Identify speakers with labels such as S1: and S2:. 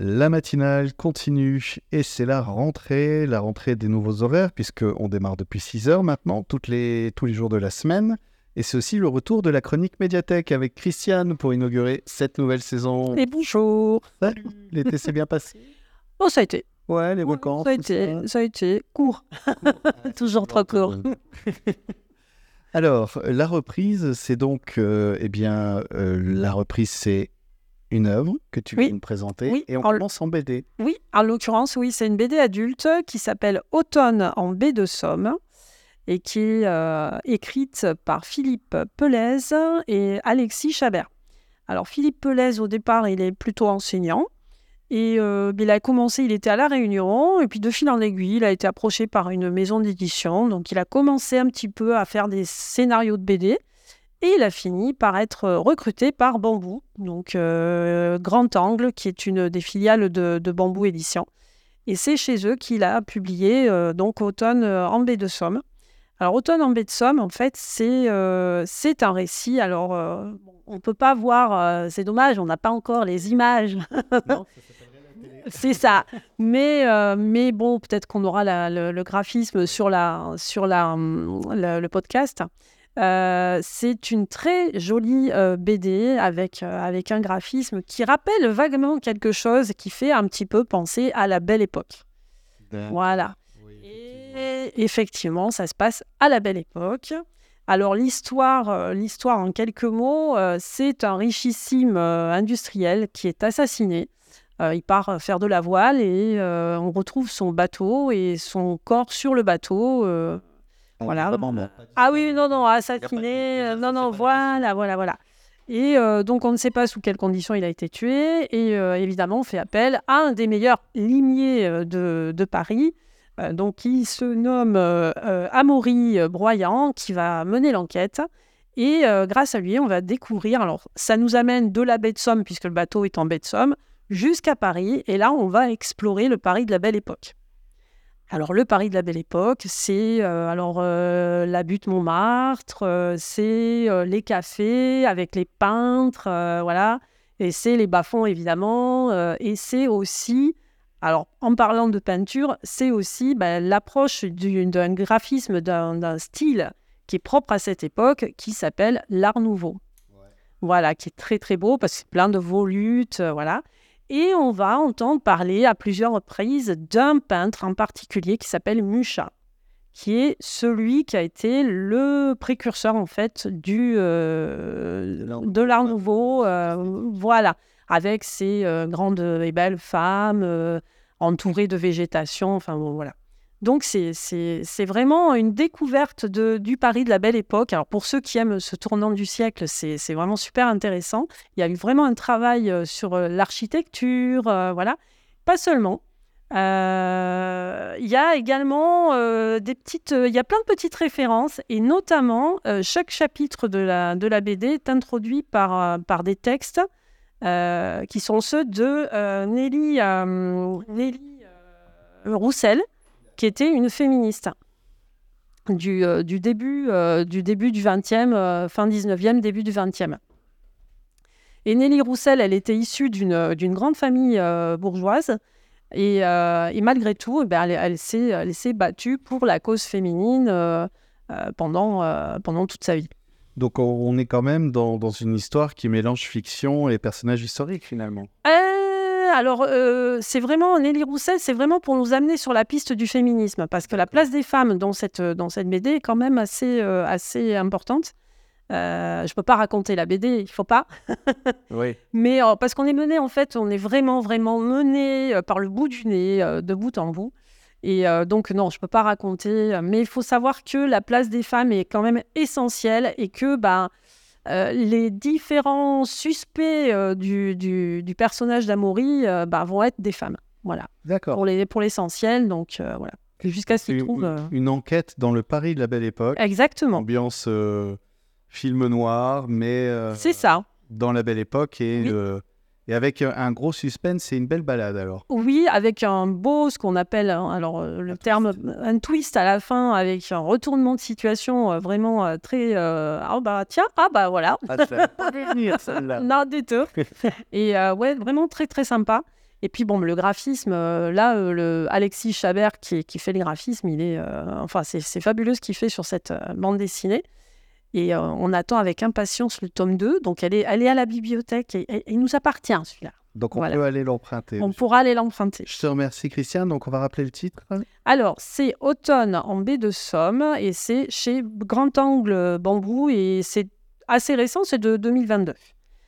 S1: La matinale continue et c'est la rentrée, la rentrée des nouveaux horaires puisqu'on démarre depuis 6 heures maintenant, toutes les, tous les jours de la semaine. Et c'est aussi le retour de la chronique médiathèque avec Christiane pour inaugurer cette nouvelle saison.
S2: Et bonjour.
S1: Salut, l'été s'est bien passé?
S2: Oh, ça a été.
S1: Ouais, les vacances.
S2: Ça a été, ça a été court. Toujours trop court.
S1: Alors, la reprise, c'est donc, euh, eh bien, euh, la reprise, c'est une œuvre que tu
S2: Oui.
S1: viens de présenter
S2: Oui,
S1: et on
S2: en-
S1: commence en BD.
S2: Oui, en l'occurrence, oui, c'est une BD adulte qui s'appelle Automne en baie de Somme et qui est euh, écrite par Philippe Pelez et Alexis Chabert. Alors, Philippe Pelez, au départ, il est plutôt enseignant. Et euh, il a commencé, il était à La Réunion, et puis de fil en aiguille, il a été approché par une maison d'édition. Donc, il a commencé un petit peu à faire des scénarios de BD. Et il a fini par être euh, recruté par Bambou, donc euh, Grand Angle, qui est une des filiales de, de Bambou Édition. Et c'est chez eux qu'il a publié euh, donc Automne en baie de Somme. Alors Automne en baie de Somme, en fait, c'est euh, c'est un récit. Alors on ne peut pas voir, c'est dommage, on n'a pas encore les images. c'est ça. Mais, euh, mais bon, peut-être qu'on aura la- le, le graphisme sur, la, sur la, hum, le, le podcast. Euh, c'est une très jolie euh, BD avec, euh, avec un graphisme qui rappelle vaguement quelque chose qui fait un petit peu penser à la belle époque. Voilà. Et effectivement, ça se passe à la belle époque. Alors l'histoire, l'histoire en quelques mots, c'est un richissime industriel qui est assassiné. Euh, il part faire de la voile et euh, on retrouve son bateau et son corps sur le bateau. euh, Voilà. Ah oui, non, non,
S1: Y a
S2: assassiné. euh, Non, non, voilà, voilà, voilà. Et euh, donc, on ne sait pas sous quelles conditions il a été tué. Et euh, évidemment, on fait appel à un des meilleurs limiers de, de Paris, euh, donc qui se nomme Amaury Broyant, qui va mener l'enquête. Et euh, grâce à lui, on va découvrir. Alors, ça nous amène de la baie de Somme, puisque le bateau est en baie de Somme, jusqu'à Paris. Et là, on va explorer le Paris de la Belle Époque. Alors, le Paris de la Belle Époque, c'est euh, alors euh, la butte Montmartre, euh, c'est les cafés avec les peintres, voilà, et c'est les bas-fonds évidemment, et c'est aussi, alors en parlant de peinture, c'est aussi ben, l'approche du- d'un graphisme, d'un style qui est propre à cette époque, qui s'appelle l'Art Nouveau. Voilà, qui est très très beau parce que c'est plein de volutes, voilà. Et on va entendre parler à plusieurs reprises d'un peintre en particulier qui s'appelle Mucha, qui est celui qui a été le précurseur en fait du, euh,
S1: De l'Art
S2: Nouveau, euh, voilà, avec ces euh, grandes et belles femmes entourées de végétation, enfin bon, voilà. Donc c'est- vraiment une découverte de, du Paris de la Belle Époque. Alors pour ceux qui aiment ce tournant du siècle, c'est vraiment super intéressant. Il y a eu vraiment un travail euh, sur euh, l'architecture, euh, voilà. Pas seulement. Il y a également des petites, il y a plein de petites références et notamment chaque chapitre de la, de la BD est introduit par, par des textes qui sont ceux de Nelly, Nelly Roussel, qui était une féministe du, euh, du, début, euh, du début du 20e, euh, fin 19e, début du 20e. Et Nelly Roussel, elle était issue d'une d'une grande famille bourgeoise. Et, et malgré tout, eh ben, elle, elle s'est elle s'est battue pour la cause féminine pendant, pendant toute sa vie.
S1: Donc on, on est quand même dans, dans une histoire qui mélange fiction et personnages historiques finalement.
S2: Euh, alors, euh, c'est vraiment, Nelly Roussel, c'est vraiment pour nous amener sur la piste du féminisme, parce que la place des femmes dans cette, dans cette BD est quand même assez, euh, assez importante. Euh, je peux pas raconter la BD, il faut pas.
S1: Oui.
S2: Mais euh, parce qu'on est mené, en fait, on est vraiment, vraiment mené euh, par le bout du nez, euh, de bout en bout. Et euh, donc, non, je peux pas raconter. euh, Mais il faut savoir que la place des femmes est quand même essentielle et que ben, euh, les différents suspects euh, du, du, du personnage d'Amaury euh, ben, vont être des femmes. Voilà,
S1: D'accord.
S2: pour les- pour l'essentiel. donc, voilà. Jusqu'à ce qu'ils
S1: une,
S2: trouvent.
S1: une enquête dans le Paris de la Belle Époque.
S2: Exactement.
S1: Ambiance film noir, mais
S2: C'est ça.
S1: dans la Belle Époque et,
S2: Oui.
S1: Euh, et avec un, un gros suspense. C'est une belle balade alors.
S2: Oui, avec un beau, ce qu'on appelle, hein, alors euh, le terme, un twist à la fin, avec un retournement de situation euh, vraiment euh, très. euh, ah bah tiens, ah bah voilà.
S1: Ah, pas venir celle-là.
S2: Non, du tout. Et euh, ouais, vraiment très très sympa. Et puis bon, le graphisme, euh, là, euh, le Alexis Chabert qui, qui fait le graphisme, il est, euh, enfin, c'est c'est fabuleux ce qu'il fait sur cette euh, bande dessinée. Et euh, on attend avec impatience le tome 2. Donc elle est, elle est à la bibliothèque et, et- il nous appartient celui-là.
S1: Donc on
S2: Voilà.
S1: peut aller l'emprunter.
S2: On pourra aller l'emprunter.
S1: Je te remercie Christiane, donc on va rappeler le titre.
S2: Alors, c'est Automne en baie de Somme et c'est chez Grand Angle Bambou et c'est assez récent, c'est de 2022.